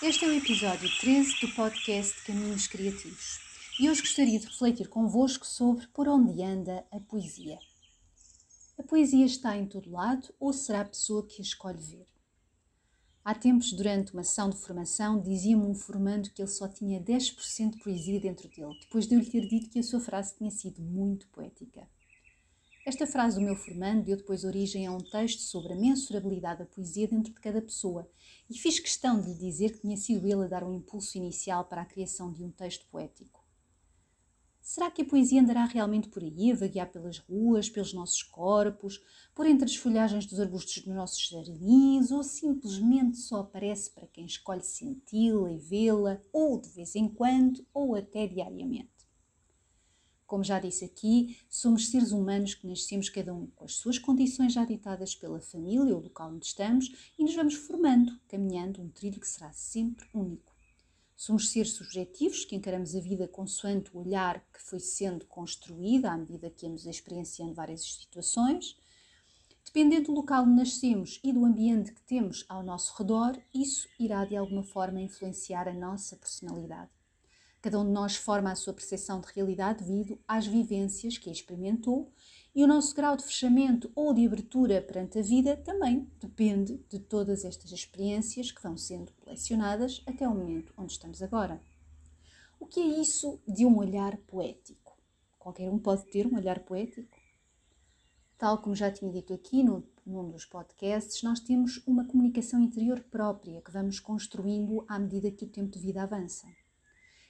Este é o episódio 13 do podcast Caminhos Criativos e hoje gostaria de refletir convosco sobre por onde anda a poesia. A poesia está em todo lado ou será a pessoa que a escolhe ver? Há tempos, durante uma sessão de formação, dizia-me um formando que ele só tinha 10% de poesia dentro dele, depois de eu lhe ter dito que a sua frase tinha sido muito poética. Esta frase do meu formando deu depois origem a um texto sobre a mensurabilidade da poesia dentro de cada pessoa e fiz questão de lhe dizer que tinha sido ele a dar um impulso inicial para a criação de um texto poético. Será que a poesia andará realmente por aí, a vaguear pelas ruas, pelos nossos corpos, por entre as folhagens dos arbustos dos nossos jardins, ou simplesmente só aparece para quem escolhe senti-la e vê-la, ou de vez em quando, ou até diariamente? Como já disse aqui, somos seres humanos que nascemos cada um com as suas condições já ditadas pela família ou local onde estamos e nos vamos formando, caminhando um trilho que será sempre único. Somos seres subjetivos que encaramos a vida consoante o olhar que foi sendo construído à medida que íamos experienciando várias situações. Dependendo do local onde nascemos e do ambiente que temos ao nosso redor, isso irá de alguma forma influenciar a nossa personalidade. Cada um de nós forma a sua percepção de realidade devido às vivências que experimentou e o nosso grau de fechamento ou de abertura perante a vida também depende de todas estas experiências que vão sendo colecionadas até o momento onde estamos agora. O que é isso de um olhar poético? Qualquer um pode ter um olhar poético? Tal como já tinha dito aqui no, num dos podcasts, nós temos uma comunicação interior própria que vamos construindo à medida que o tempo de vida avança.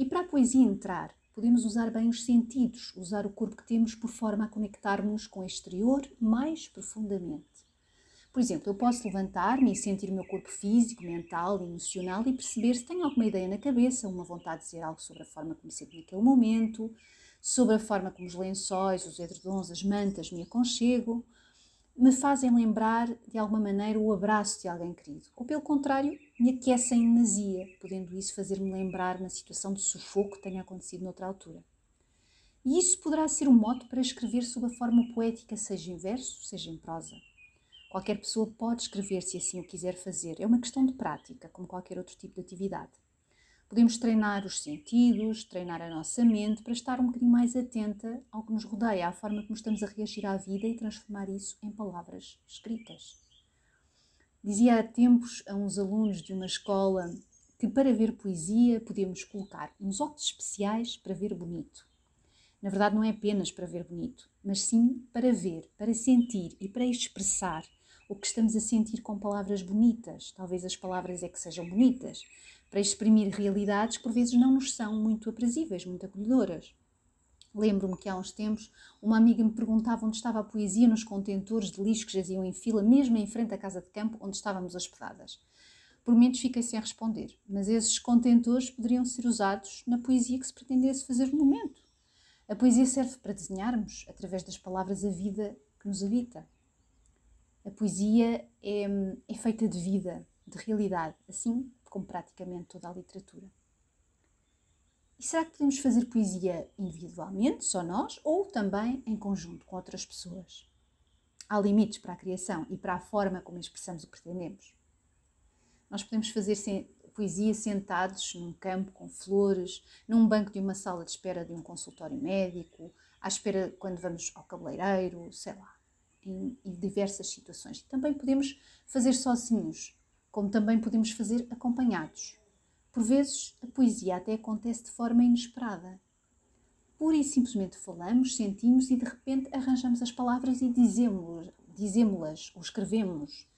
E para a poesia entrar, podemos usar bem os sentidos, usar o corpo que temos por forma a conectarmos com o exterior mais profundamente. Por exemplo, eu posso levantar-me e sentir o meu corpo físico, mental, emocional e perceber se tenho alguma ideia na cabeça, uma vontade de dizer algo sobre a forma como me sinto naquele momento, sobre a forma como os lençóis, os edredons, as mantas me aconchego, me fazem lembrar de alguma maneira o abraço de alguém querido. Ou pelo contrário, me aquecem em nazia, podendo isso fazer-me lembrar uma situação de sufoco que tenha acontecido noutra altura. E isso poderá ser um mote para escrever sob a forma poética, seja em verso, seja em prosa. Qualquer pessoa pode escrever se assim o quiser fazer. É uma questão de prática, como qualquer outro tipo de atividade. Podemos treinar os sentidos, treinar a nossa mente para estar um bocadinho mais atenta ao que nos rodeia, à forma como estamos a reagir à vida e transformar isso em palavras escritas. Dizia há tempos a uns alunos de uma escola que para ver poesia podemos colocar uns óculos especiais para ver bonito. Na verdade, não é apenas para ver bonito, mas sim para ver, para sentir e para expressar o que estamos a sentir com palavras bonitas. Talvez as palavras é que sejam bonitas, para exprimir realidades que por vezes não nos são muito aprazíveis, muito acolhedoras. Lembro-me que há uns tempos uma amiga me perguntava onde estava a poesia nos contentores de lixo que jaziam em fila, mesmo em frente à casa de campo onde estávamos hospedadas. Por momentos fiquei sem responder, mas esses contentores poderiam ser usados na poesia que se pretendesse fazer no momento. A poesia serve para desenharmos, através das palavras, a vida que nos habita. A poesia é, é feita de vida, de realidade, assim como praticamente toda a literatura. E será que podemos fazer poesia individualmente, só nós, ou também em conjunto com outras pessoas? Há limites para a criação e para a forma como expressamos o que pretendemos. Nós podemos fazer poesia sentados num campo com flores, num banco de uma sala de espera de um consultório médico, à espera quando vamos ao cabeleireiro, sei lá, em, em diversas situações. Também podemos fazer sozinhos, como também podemos fazer acompanhados. Por vezes, a poesia até acontece de forma inesperada. Pura e simplesmente falamos, sentimos e de repente arranjamos as palavras e dizemos-las ou escrevemos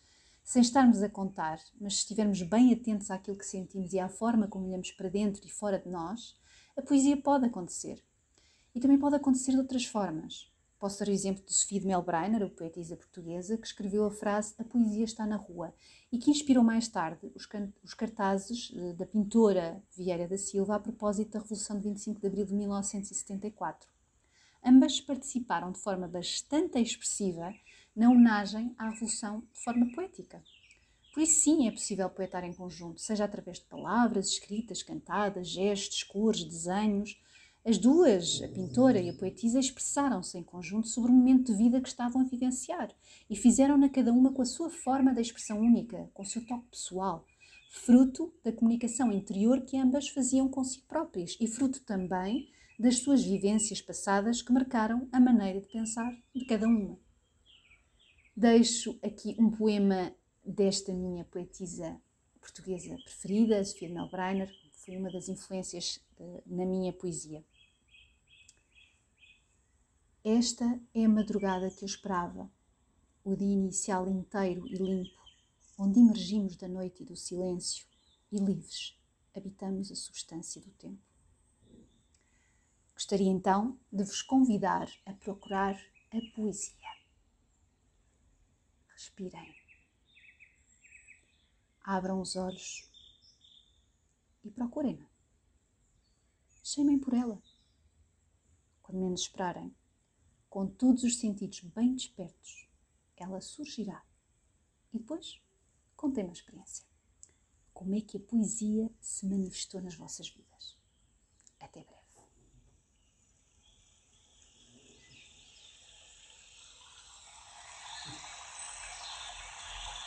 sem estarmos a contar, mas se estivermos bem atentos àquilo que sentimos e à forma como olhamos para dentro e fora de nós, a poesia pode acontecer. E também pode acontecer de outras formas. Posso dar o exemplo de Sofia de Melbreiner, a poetisa portuguesa, que escreveu a frase A poesia está na rua e que inspirou mais tarde os, os cartazes eh, da pintora Vieira da Silva a propósito da Revolução de 25 de Abril de 1974. Ambas participaram de forma bastante expressiva na homenagem à Revolução de forma poética. Por isso, sim, é possível poetar em conjunto, seja através de palavras, escritas, cantadas, gestos, cores, desenhos. As duas, a pintora e a poetisa, expressaram-se em conjunto sobre o momento de vida que estavam a vivenciar e fizeram-na cada uma com a sua forma de expressão única, com o seu toque pessoal, fruto da comunicação interior que ambas faziam consigo próprias e fruto também das suas vivências passadas que marcaram a maneira de pensar de cada uma. Deixo aqui um poema desta minha poetisa portuguesa preferida, Sofia Melbreiner, foi uma das influências uh, na minha poesia. Esta é a madrugada que eu esperava, o dia inicial inteiro e limpo, onde emergimos da noite e do silêncio e livres habitamos a substância do tempo. Gostaria então de vos convidar a procurar a poesia. Respirem. Abram os olhos e procurem-na. Chamem por ela. Quando menos esperarem, com todos os sentidos bem despertos, ela surgirá. E depois, contem uma experiência. Como é que a poesia se manifestou nas vossas vidas?